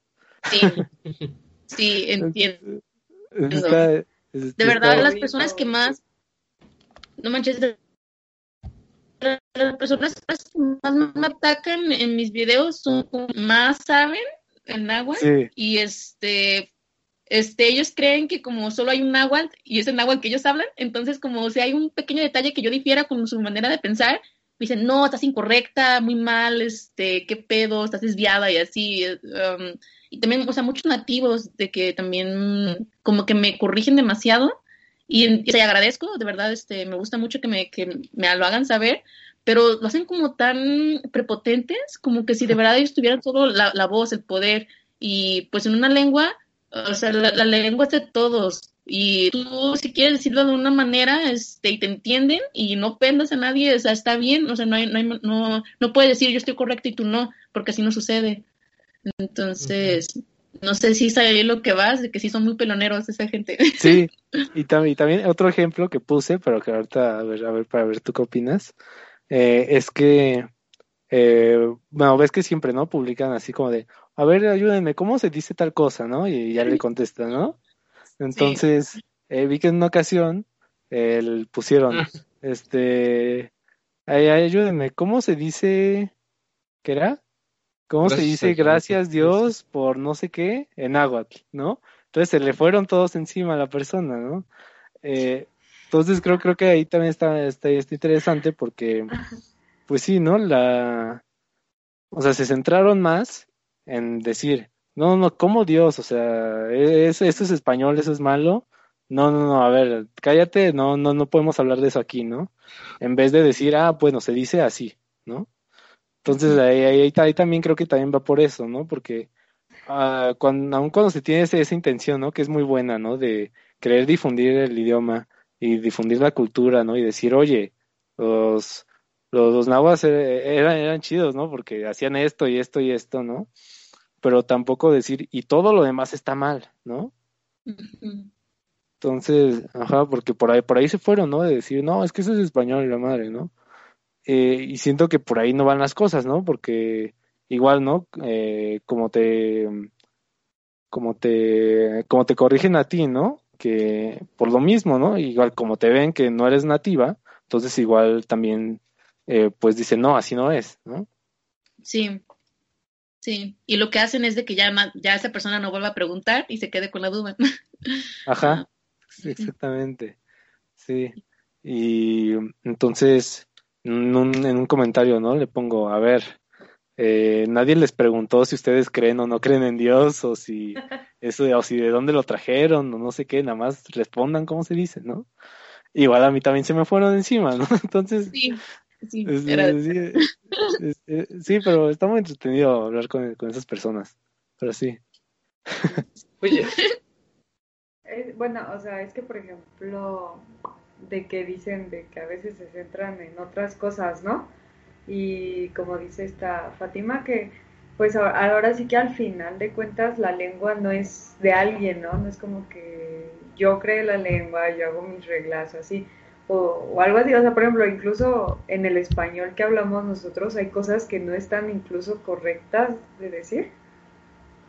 A: Sí, sí, entiendo.
B: Está-
A: De verdad, las personas que más, no manches, las personas que más me atacan en mis videos son más saben el náhuatl
B: Sí,
A: y este, este, ellos creen que como solo hay un náhuatl y es el náhuatl que ellos hablan, entonces como si hay un pequeño detalle que yo difiera con su manera de pensar, me dicen, no, estás incorrecta, muy mal, este, qué pedo, estás desviada y así. um, y también, o sea, muchos nativos de que también como que me corrigen demasiado y, y te agradezco, de verdad, este, me gusta mucho que me, que me lo hagan saber, pero lo hacen como tan prepotentes, como que si de verdad ellos tuvieran solo la, la voz, el poder, y pues en una lengua, o sea, la, la lengua es de todos, y tú si quieres decirlo de una manera, este, y te entienden, y no pendas a nadie, o sea, está bien, o sea, no hay, no hay, no, no puedes decir yo estoy correcto y tú no, porque así no sucede. Entonces, no sé si sabes lo que vas, de que sí son muy peloneros esa gente.
B: sí. Y, tam- y también otro ejemplo que puse, pero que ahorita, a ver, a ver, para ver tú qué opinas, eh, es que, eh, bueno, ves que siempre, ¿no? Publican así como de, a ver, ayúdenme, ¿cómo se dice tal cosa, no? Y ya le contestan, ¿no? Entonces, eh, vi que en una ocasión el- pusieron,
C: Ah.
B: este, ay, ay, ayúdenme, ¿cómo se dice, qué era? ¿Cómo se dice gracias Dios por no sé qué en náhuatl, ¿no? Entonces se le fueron todos encima a la persona, ¿no? Eh, entonces creo, creo que ahí también está, está, está interesante porque, pues sí, ¿no? La, o sea, se centraron más en decir, no, no, ¿cómo Dios? O sea, es, esto es español, eso es malo. No, no, no, a ver, cállate, no, no, no podemos hablar de eso aquí, ¿no? En vez de decir, ah, bueno, se dice así, ¿no? Entonces ahí, ahí, también creo que también va por eso, ¿no? Porque ah, cuando, aun cuando se tiene ese- esa intención, ¿no? Que es muy buena, ¿no? De querer difundir el idioma y difundir la cultura, ¿no? Y decir, oye, los, los, los nahuas eh, eran, eran chidos, ¿no? Porque hacían esto y esto y esto, ¿no? Pero tampoco decir, y todo lo demás está mal, ¿no? Entonces, ajá, porque por ahí, por ahí se fueron, ¿no? De decir, no, es que eso es español y la madre, ¿no? Eh, y siento que por ahí no van las cosas, ¿no? Porque igual, ¿no? Eh, como te, como te, como te corrigen a ti, ¿no? Que por lo mismo, ¿no? Igual como te ven que no eres nativa, entonces igual también, eh, pues dicen, no, así no es, ¿no?
A: Sí, sí. Y lo que hacen es de que ya, esa persona no vuelva a preguntar y se quede con la duda.
B: Ajá, sí, exactamente. Sí. Y entonces, en un, en un comentario, ¿no? Le pongo, a ver, eh, nadie les preguntó si ustedes creen o no creen en Dios, o si eso, o si de dónde lo trajeron, o no sé qué, nada más respondan cómo se dice, ¿no? Igual a mí también se me fueron encima, ¿no? Entonces,
A: Sí, sí,
B: es-
A: era-
B: sí, es- es- sí, pero está muy entretenido hablar con, con esas personas. Pero sí.
C: Oye,
D: Es- bueno, o sea, es que por ejemplo, de que dicen de que a veces se centran en otras cosas, ¿no? Y como dice esta Fátima, que pues a- ahora sí que al final de cuentas la lengua no es de alguien, ¿no? No es como que yo creo la lengua, yo hago mis reglas o así, o, o algo así. O sea, por ejemplo, incluso en el español que hablamos nosotros hay cosas que no están incluso correctas de decir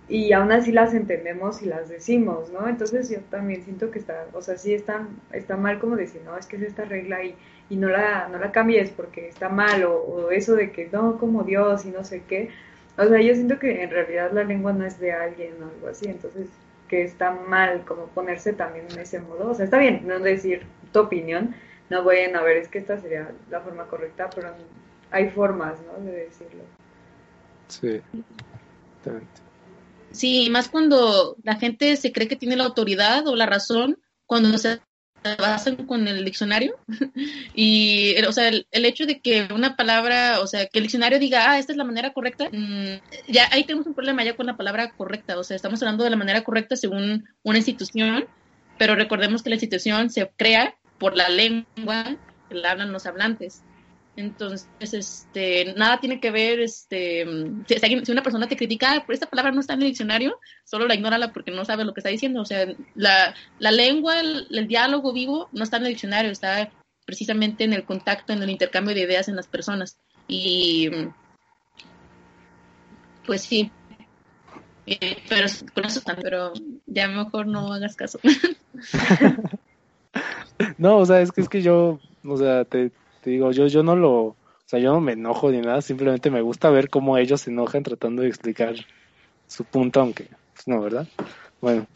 D: y aún así las entendemos y las decimos, ¿no? Entonces yo también siento que está, o sea, sí está, está mal como decir, no, es que es esta regla y, y no, la, no la cambies porque está mal, o, o eso de que no, como Dios y no sé qué. O sea, yo siento que en realidad la lengua no es de alguien o algo así, entonces que está mal como ponerse también en ese modo. O sea, está bien no decir tu opinión, no vayan a ver, es que esta sería la forma correcta, pero hay formas, ¿no? De decirlo.
B: Sí,
A: Sí, más cuando la gente se cree que tiene la autoridad o la razón cuando se basan con el diccionario y o sea el, hecho de que una palabra o sea que el diccionario diga ah esta es la manera correcta mm, ya ahí tenemos un problema ya con la palabra correcta o sea estamos hablando de la manera correcta según una institución pero recordemos que la institución se crea por la lengua que la hablan los hablantes entonces, este, nada tiene que ver, este, si, una persona te critica, ah, esta palabra no está en el diccionario, solo la ignórala porque no sabe lo que está diciendo. O sea, la, la lengua, el, diálogo vivo no está en el diccionario, está precisamente en el contacto, en el intercambio de ideas en las personas. Y, pues sí, eh, pero con eso pero ya mejor no hagas caso.
B: no, o sea, es que es que yo, o sea, te, digo, yo, yo no lo, o sea, yo no me enojo ni nada, simplemente me gusta ver cómo ellos se enojan tratando de explicar su punto, aunque, pues no, ¿verdad? Bueno,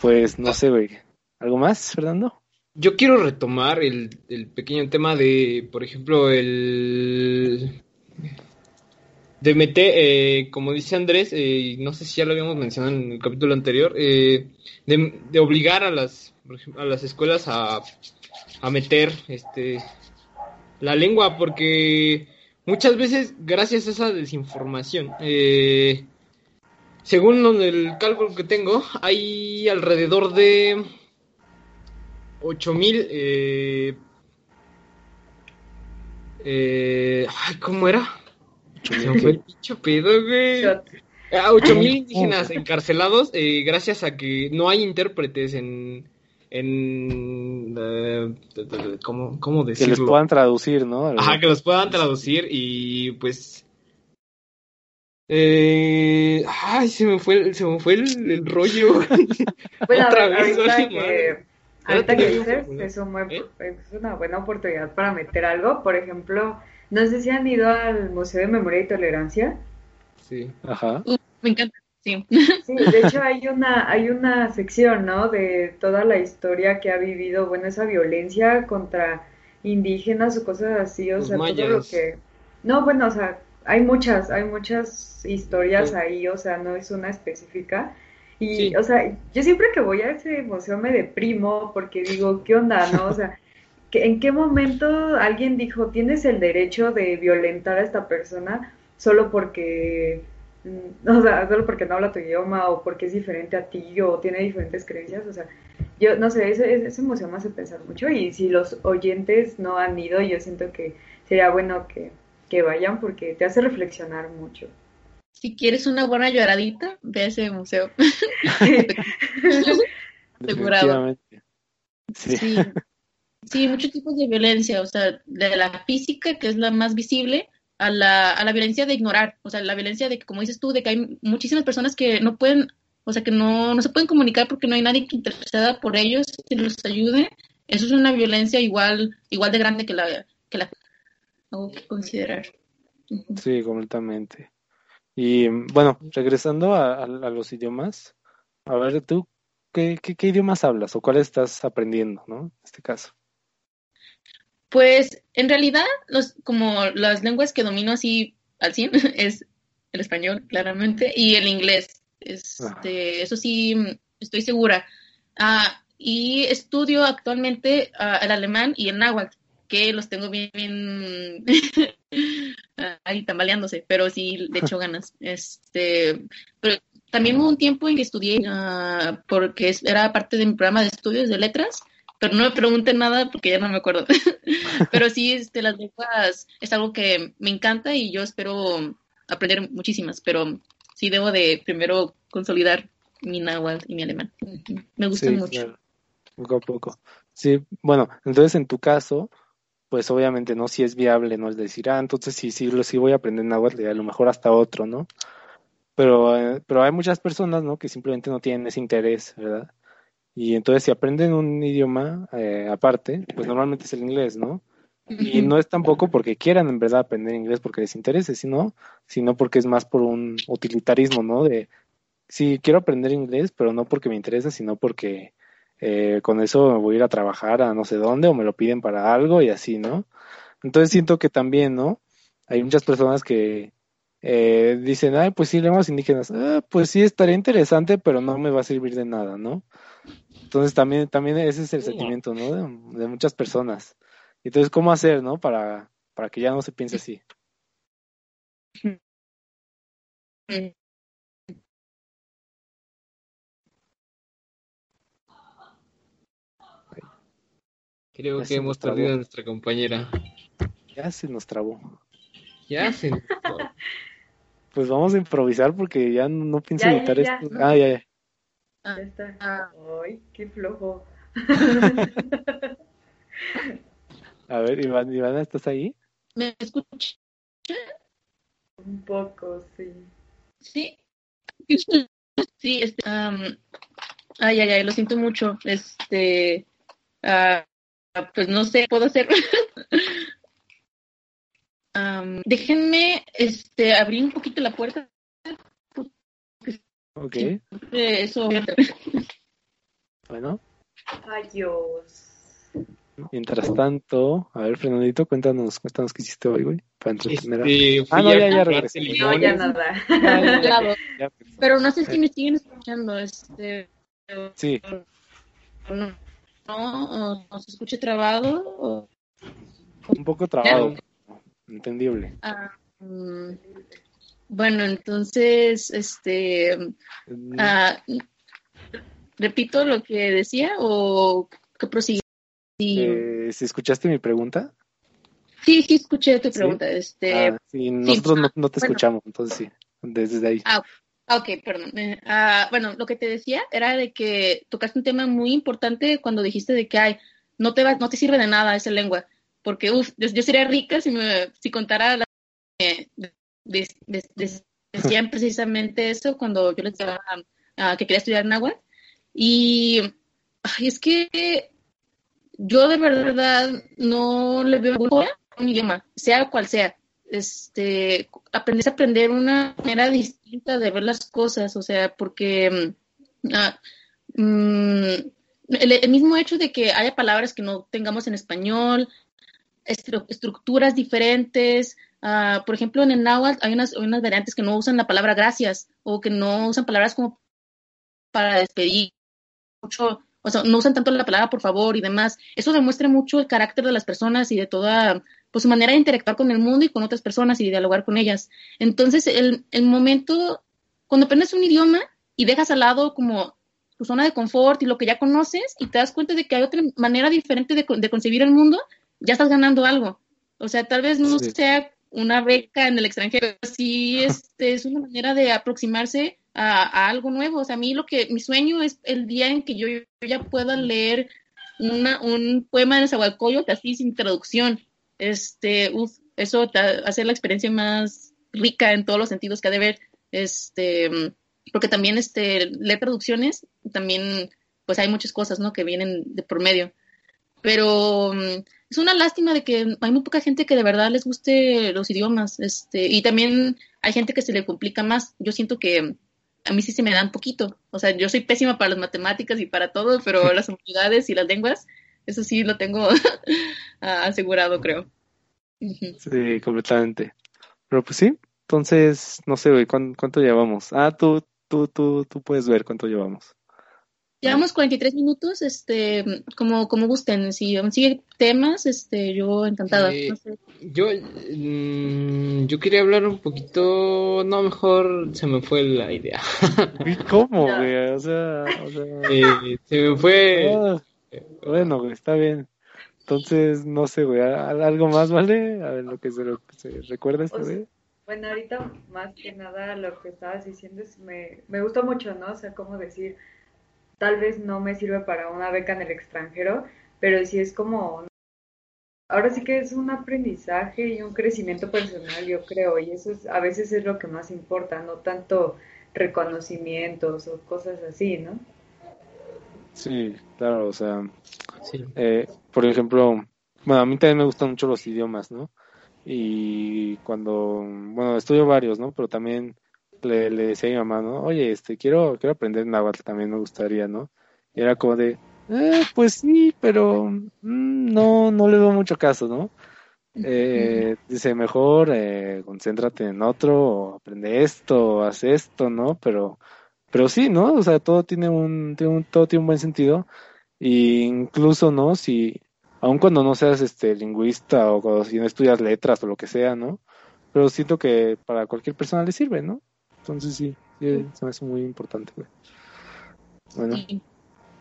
B: pues no sé, güey. ¿Algo más, Fernando?
C: Yo quiero retomar el, el pequeño tema de, por ejemplo, el de meter, eh, como dice Andrés, eh, no sé si ya lo habíamos mencionado en el capítulo anterior, eh, de, de, obligar a las, a las escuelas a, a meter este la lengua, porque muchas veces, gracias a esa desinformación, eh, según el cálculo que tengo, hay alrededor de 8000 eh, eh, ay, ¿cómo era? Se fue el pincho pedo, güey. Ah, 8000 indígenas encarcelados eh, gracias a que no hay intérpretes en, en eh, ¿cómo, decirlo?
B: Que les puedan traducir, ¿no?
C: Ajá, que los puedan traducir y pues eh, ay, se me fue, se me fue el, rollo.
D: Bueno, Otra vez, ahorita que, ahorita que dices, es, ¿Eh? es una buena oportunidad para meter algo. Por ejemplo, no sé si han ido al Museo de Memoria y Tolerancia.
C: Sí.
B: Ajá.
A: me encanta. Sí.
D: sí, de hecho hay una, hay una sección, ¿no? De toda la historia que ha vivido, bueno, esa violencia contra indígenas o cosas así, o sea, todo lo que... No, bueno, o sea, hay muchas, hay muchas historias ahí, o sea, no es una específica. Y, o sea, yo siempre que voy a ese museo me deprimo porque digo, ¿qué onda, no? O sea, ¿en qué momento alguien dijo, tienes el derecho de violentar a esta persona solo porque Mm, o sea, solo porque no habla tu idioma o porque es diferente a ti o tiene diferentes creencias, o sea, yo no sé, ese, esa emoción me hace pensar mucho y si los oyentes no han ido, yo siento que sería bueno que, que vayan porque te hace reflexionar mucho.
A: Si quieres una buena lloradita, ve a ese museo. Asegurado. Sí. sí. Sí, muchos tipos de violencia, o sea, de la física, que es la más visible, a la, a la violencia de ignorar, o sea, la violencia de que, como dices tú, de que hay muchísimas personas que no pueden, o sea, que no, no se pueden comunicar porque no hay nadie que interesada por ellos que los ayude. Eso es una violencia igual, igual de grande que la, que la algo que considerar.
B: Sí, completamente. Y bueno, regresando a, los idiomas, a ver, tú, ¿qué, qué, qué idiomas hablas o cuáles estás aprendiendo, ¿no? En este caso.
A: Pues en realidad, los, como las lenguas que domino así al 100 es el español, claramente, y el inglés. Este, Eso sí, estoy segura. Ah, y estudio actualmente ah, el alemán y el náhuatl, que los tengo bien, bien ahí tambaleándose, pero sí le echo ganas. Este, pero también hubo un tiempo en que estudié, ah, porque era parte de mi programa de estudios de letras, pero no me pregunten nada porque ya no me acuerdo. pero sí, este, las lenguas es algo que me encanta y yo espero aprender muchísimas, pero sí debo de primero consolidar mi náhuatl y mi alemán. Me gustan mucho.
B: Poco a poco. Sí, bueno, entonces en tu caso, pues obviamente no si es viable, no es decir, ah, entonces sí, sí, sí voy a aprender náhuatl y a lo mejor hasta otro, ¿no? Pero, eh, pero hay muchas personas, ¿no? Que simplemente no tienen ese interés, ¿verdad? Y entonces si aprenden un idioma eh, aparte, pues normalmente es el inglés, ¿no? Y no es tampoco porque quieran en verdad aprender inglés porque les interese, sino, sino porque es más por un utilitarismo, ¿no? De, sí, quiero aprender inglés, pero no porque me interesa, sino porque eh, con eso me voy a ir a trabajar a no sé dónde o me lo piden para algo y así, ¿no? Entonces siento que también, ¿no? Hay muchas personas que eh, dicen, ay, pues sí, lenguas indígenas, ah, pues sí, estaría interesante, pero no me va a servir de nada, ¿no? Entonces también, también ese es el sentimiento, ¿no? De, de muchas personas. Entonces, ¿cómo hacer, ¿no? Para, para que ya no se piense así.
C: Creo
B: Ya
C: que hemos
B: trabó.
C: perdido a nuestra compañera.
B: Ya se nos trabó.
C: Ya se nos-
B: Pues vamos a improvisar porque ya no, pienso
D: Ya, ya,
B: editar
D: ya.
B: esto. Ah, ya, ya.
D: Ya está.
A: Ah,
D: Ay, qué flojo.
B: A ver, Iván, Ivana, ¿estás ahí?
A: ¿Me escuchas?
D: Un poco, sí.
A: Sí. Sí, este, am, ay, ay, ay, lo siento mucho. Este, ah, pues no sé, puedo hacer. Am, déjenme, este, abrir un poquito la puerta.
B: Ok,
A: Eso.
B: bueno.
D: Adiós.
B: Mientras tanto, a ver, Fernandito, cuéntanos, cuéntanos qué hiciste hoy, güey, para entretener a-
C: Este,
B: Ah, no, ya, ya regresé.
D: No, ya nada.
A: Claro,
B: Ya,
A: pero no sé si me siguen escuchando. Este,
B: Sí,
A: no, no, o, o se escuche trabado. O,
B: un poco trabado, entendible.
A: ah, mm, bueno, entonces, este, ah, repito lo que decía o que prosigue. Sí,
B: eh, ¿Si escuchaste mi pregunta?
A: sí, sí escuché tu
B: ¿Sí?
A: pregunta. Este,
B: Ah, sí, nosotros no, no te
A: bueno.
B: escuchamos, entonces sí, desde ahí.
A: Ah, ok, perdón. Ah, bueno, lo que te decía era de que tocaste un tema muy importante cuando dijiste de que ay, no te va, no te sirve de nada esa lengua, porque uf, yo, yo sería rica si me si contara la eh, de- decían precisamente eso cuando yo les decía que quería estudiar náhuatl y es que yo de verdad no le veo un idioma, sea cual sea. Este, aprendes a aprender una manera distinta de ver las cosas, o sea, porque mm, ah, mm, el, mismo hecho de que haya palabras que no tengamos en español, estru- estructuras diferentes, ah, por ejemplo, en el náhuatl hay unas, hay unas variantes que no usan la palabra gracias o que no usan palabras como para despedir mucho, o sea, no usan tanto la palabra por favor y demás. Eso demuestra mucho el carácter de las personas y de toda pues, su manera de interactuar con el mundo y con otras personas y de dialogar con ellas. Entonces, el, el momento, cuando aprendes un idioma y dejas al lado como tu zona de confort y lo que ya conoces y te das cuenta de que hay otra manera diferente de, de concebir el mundo, ya estás ganando algo. O sea, tal vez no
B: Sí.
A: sea una beca en el extranjero, sí este, es una manera de aproximarse a, a algo nuevo. O sea, a mí lo que mi sueño es el día en que yo, yo ya pueda leer una, un poema de Nezahualcóyotl así sin traducción. Este, uf, eso te hace la experiencia más rica en todos los sentidos que ha de ver. Este, porque también este, leer traducciones, también pues hay muchas cosas, ¿no? Que vienen de por medio. Pero mm, es una lástima de que hay muy poca gente que de verdad les guste los idiomas, este, y también hay gente que se le complica más. Yo siento que a mí sí se me dan poquito. O sea, yo soy pésima para las matemáticas y para todo, pero las humanidades y las lenguas, eso sí lo tengo asegurado, creo.
B: Sí, completamente. Pero pues sí, entonces, no sé, güey, ¿cuán- ¿cuánto, llevamos? Ah, tú, tú, tú, tú puedes ver cuánto llevamos.
A: Llevamos 43 minutos, este, como, como gusten. Si aún sigue temas, este, yo encantada.
C: Eh,
A: No sé.
C: Yo, mm, yo quería hablar un poquito, no, mejor se me fue la idea.
B: ¿Y ¿Cómo, güey? O sea, o sea,
C: Eh, se me fue,
B: ah, bueno, güey, está bien. Entonces, no sé, güey, ¿a- ¿algo más, vale? A ver, lo que se, lo que se recuerda esta
D: O sea,
B: vez.
D: Bueno, ahorita más que nada lo que estabas diciendo es me, me gusta mucho, ¿no? O sea, como decir, tal vez no me sirve para una beca en el extranjero, pero sí es como, ahora sí que es un aprendizaje y un crecimiento personal, yo creo, y eso es, a veces es lo que más importa, no tanto reconocimientos o cosas así, ¿no?
B: Sí, claro, o sea,
C: sí.
B: eh, por ejemplo, bueno, a mí también me gustan mucho los idiomas, ¿no? Y cuando, bueno, estudio varios, ¿no? Pero también le, le decía a mi mamá, ¿no? Oye, este, quiero, quiero aprender náhuatl, también me gustaría, ¿no? Y era como de, eh, pues sí, pero mm, no, no le veo mucho caso, ¿no? Eh, dice, mejor eh, concéntrate en otro, o aprende esto, o haz esto, ¿no? Pero, pero sí, ¿no? O sea, todo tiene un, tiene un, todo tiene un buen sentido. Y incluso, ¿no? Si, aun cuando no seas este lingüista o cuando, si no estudias letras o lo que sea, ¿no? Pero siento que para cualquier persona le sirve, ¿no? Entonces sí, sí se me hace muy importante, güey. Bueno.
A: Sí.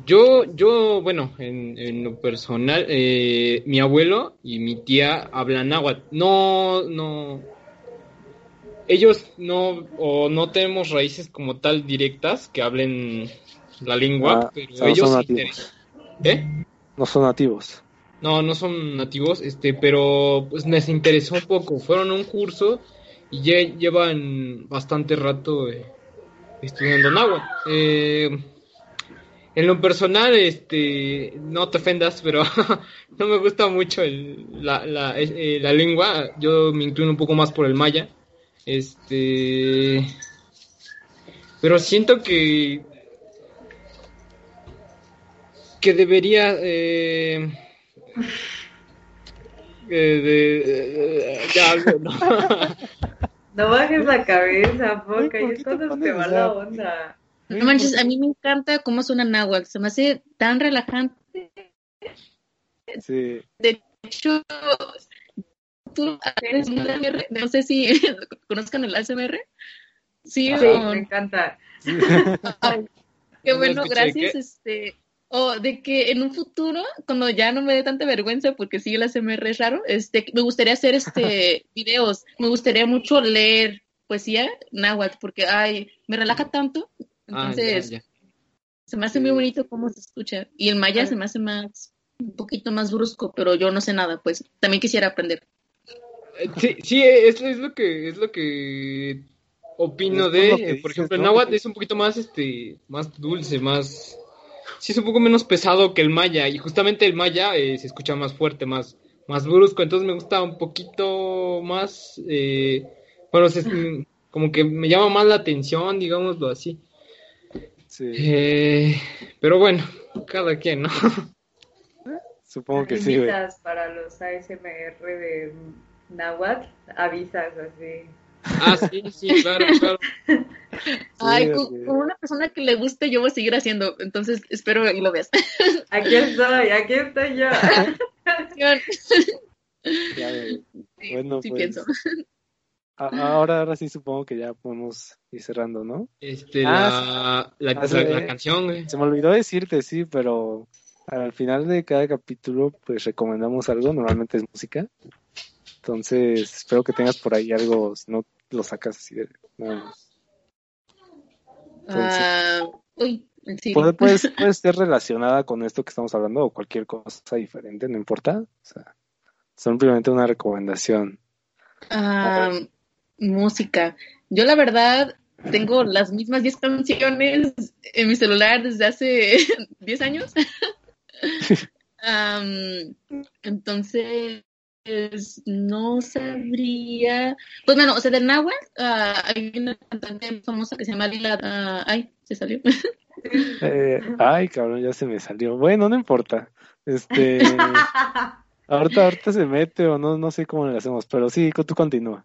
C: Yo, yo, bueno, en, en lo personal, eh, mi abuelo y mi tía hablan náhuatl. No, no. Ellos no, o no tenemos raíces como tal directas que hablen la lengua,
B: Ah,
C: pero
B: o sea, no
C: ellos
B: son nativos.
C: ¿Eh?
B: No son nativos.
C: No, no son nativos, este, pero pues les interesó un poco. Fueron a un curso y ya llevan bastante rato eh, estudiando náhuatl. Eh, en lo personal, este, no te ofendas, pero no me gusta mucho el- la, la, eh, la lengua. Yo me inclino un poco más por el maya. Este, pero siento que que debería eh, de, eh, ya, no.
D: No bajes la cabeza,
B: Güey,
D: poca,
B: ¿por
D: y
B: qué
D: es cuando te va la onda.
A: No manches, a mí me encanta cómo suena náhuatl, se me hace tan relajante.
B: Sí.
A: De hecho, tú eres un ASMR, no sé si conozcan el ASMR. Sí,
D: Sí,
A: o-
D: me encanta.
A: Ay, qué
C: No
A: bueno, gracias. Este, o de que en un futuro, cuando ya no me dé tanta vergüenza, porque sí el ASMR es raro, este, me gustaría hacer este videos, me gustaría mucho leer poesía náhuatl, porque ay, me relaja tanto.
C: Ah,
A: Entonces,
C: ya, ya.
A: se me hace muy bonito cómo se escucha. Y el maya se me hace más, un poquito más brusco, pero yo no sé nada, pues también quisiera aprender.
C: Eh, Sí, sí, es, es lo que es lo que opino
B: Es
C: de, eh, por
B: dices,
C: ejemplo, el
B: ¿no?
C: náhuatl es un poquito más este más dulce, más sí es un poco menos pesado que el maya y justamente el maya eh, se escucha más fuerte, más más brusco, entonces me gusta un poquito más eh, bueno, se- como que me llama más la atención, digámoslo así.
B: Sí,
C: Eh, pero bueno, cada quien, ¿no?
B: supongo que sí, güey.
D: Para los ASMR de Nahuatl, avisas así.
C: Ah, sí, sí, claro, claro.
A: Ay,
B: Sí,
A: con, una persona que le guste, yo voy a seguir haciendo, entonces espero y lo veas.
D: Aquí estoy, aquí estoy yo.
B: Ya, Bueno,
A: sí
B: pues,
A: pienso.
B: Ahora, ahora sí supongo que ya podemos ir cerrando, ¿no?
C: Este,
B: Ah,
C: la, la, la- la canción, güey.
B: Se me olvidó decirte, sí, pero al final de cada capítulo, pues recomendamos algo, normalmente es música. Entonces, espero que tengas por ahí algo, si no lo sacas así de nada más. Entonces,
A: Ah, uy, sí.
B: puede, puede, puede ser relacionada con esto que estamos hablando o cualquier cosa diferente, no importa. O sea, simplemente una recomendación.
A: Ah, música. Yo la verdad tengo las mismas 10 canciones en mi celular desde hace 10 años. Entonces, no sabría. Pues bueno, o sea, del náhuatl ah, hay una cantante famosa que se llama Lila. ah, ay, se salió.
B: Eh, ay, cabrón, ya se me salió. Bueno, no importa. Este, ahorita, ahorita se mete o no, no sé cómo le hacemos, pero sí, tú continúa.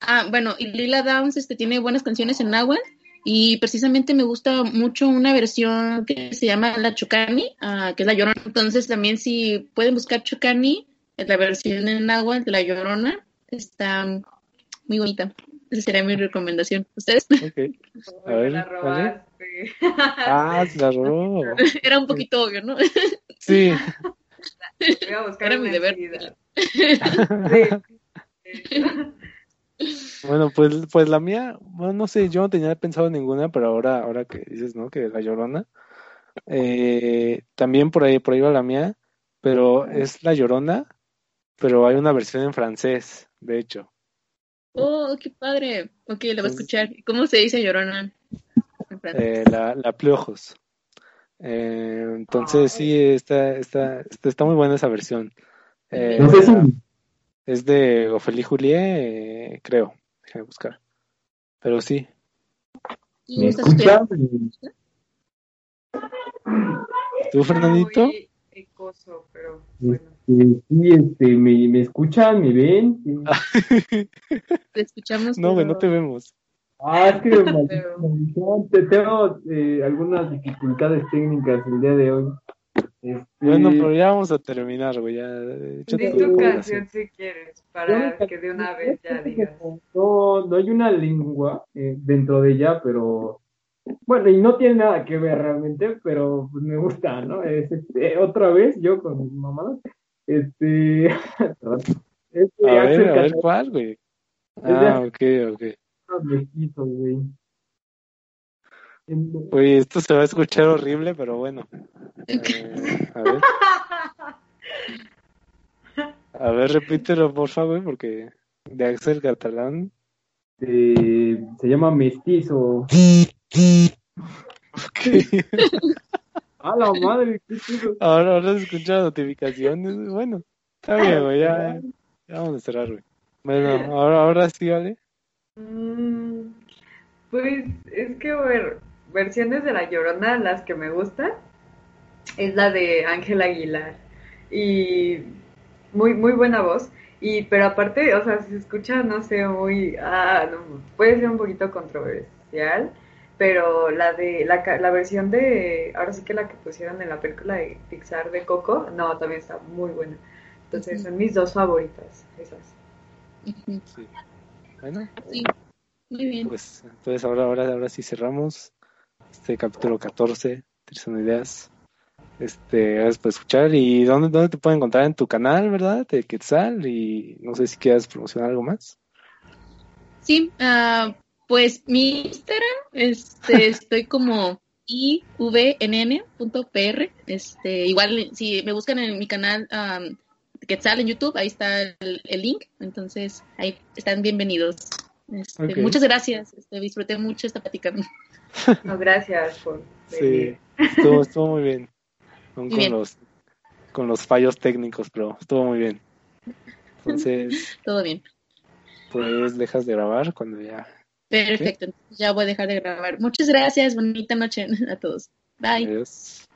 A: Ah, bueno, y Lila Downs este, tiene buenas canciones en náhuatl y precisamente me gusta mucho una versión que se llama La Chocani, ah, que es La Llorona. Entonces también si pueden buscar Chocani, la versión en náhuatl de La Llorona, está muy bonita. Esa sería mi recomendación. ¿Ustedes?
B: Ok. A ver,
D: la robaste.
B: Ah, se la robó.
A: Era un poquito obvio, ¿no?
B: Sí.
D: Voy a buscar
A: Era mi deber.
D: Sí.
B: Bueno, pues, pues la mía, bueno, no sé, yo no tenía pensado en ninguna, pero ahora, ahora que dices, ¿no? Que La Llorona, eh, también por ahí, por ahí va la mía, pero es La Llorona, pero hay una versión en francés, de hecho.
A: Oh, qué padre. Ok, la voy a escuchar. ¿Cómo se dice Llorona? En francés.
B: Eh, la, la Pliojos. Eh, entonces sí, está, está, está, está muy buena esa versión. Eh,
E: No sé si
B: es de Ophélie Juliet, eh, creo. Déjame buscar. Pero sí.
A: ¿Y
C: ¿Me escuchas?
B: ¿Tú, Fernandito?
D: Muy ecoso, pero bueno.
C: Este, sí, este, ¿me, me escuchan? ¿Me ven? Sí.
A: Te escuchamos.
B: No, güey, no te vemos.
C: Ah, es que te- tengo eh, algunas dificultades técnicas el día de hoy. Este,
B: Bueno, pero ya vamos a terminar, güey. Ya,
D: Di
B: tu
D: canción si quieres, para que de una vez ya digas.
C: No, no hay una lengua eh, dentro de ella, pero bueno, y no tiene nada que ver realmente, pero pues, me gusta, ¿no? Es, este, otra vez yo con mis mamadas. Este, este
B: A ver, a ver cuál, güey. Ah, ok, ok.
C: mezquito, güey.
B: Güey, esto se va a escuchar horrible, pero bueno. Eh, a ver. A ver, repítelo, por favor, porque de Axel Catalán.
C: eh, se llama mestizo. A la madre, qué chido.
B: Ahora, ahora se escucha la notificación. es- Bueno, está bien, güey. Ya, ya vamos a cerrar, güey. Bueno, ahora, ahora sí, ¿vale?
D: Mm, Pues es que, ver, versiones de La Llorona, las que me gustan, es la de Ángel Aguilar. Y muy, muy buena voz. Y, pero aparte, o sea, se escucha, no sé, muy, ah, no, puede ser un poquito controversial, pero la de, la, ca- la versión de, ahora sí que la que pusieron en la película de Pixar de Coco, no, también está muy buena. Entonces, son mis dos favoritas, esas.
B: Sí. Bueno,
A: Sí, muy bien.
B: pues entonces ahora, ahora, ahora sí cerramos este capítulo 14, Trizón Ideas. Este, gracias por escuchar. ¿Y dónde, dónde te pueden encontrar? En tu canal, ¿verdad? De Quetzal. Y no sé si quieras promocionar algo más.
A: Sí, ah, pues mi Instagram, este, estoy como ivnn.pr. Este, igual si me buscan en mi canal am, Quetzal en YouTube, ahí está el, el link. Entonces, ahí están bienvenidos. Este. Muchas gracias. Este, disfruté mucho esta plática.
D: No, gracias por
B: Sí, estuvo, estuvo muy bien. Con
A: bien.
B: los con los fallos técnicos, pero estuvo muy bien. Entonces,
A: Todo bien.
B: pues dejas de grabar cuando ya.
A: Perfecto. Ya voy a dejar de grabar. Muchas gracias. Bonita noche a todos. Bye.
B: Adiós.